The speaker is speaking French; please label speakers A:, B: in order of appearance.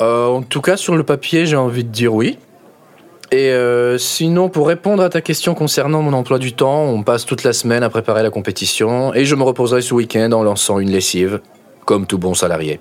A: Euh, en tout cas, sur le papier, j'ai envie de dire oui. Et euh, sinon, pour répondre à ta question concernant mon emploi du temps, on passe toute la semaine à préparer la compétition et je me reposerai ce week-end en lançant une lessive, comme tout bon salarié.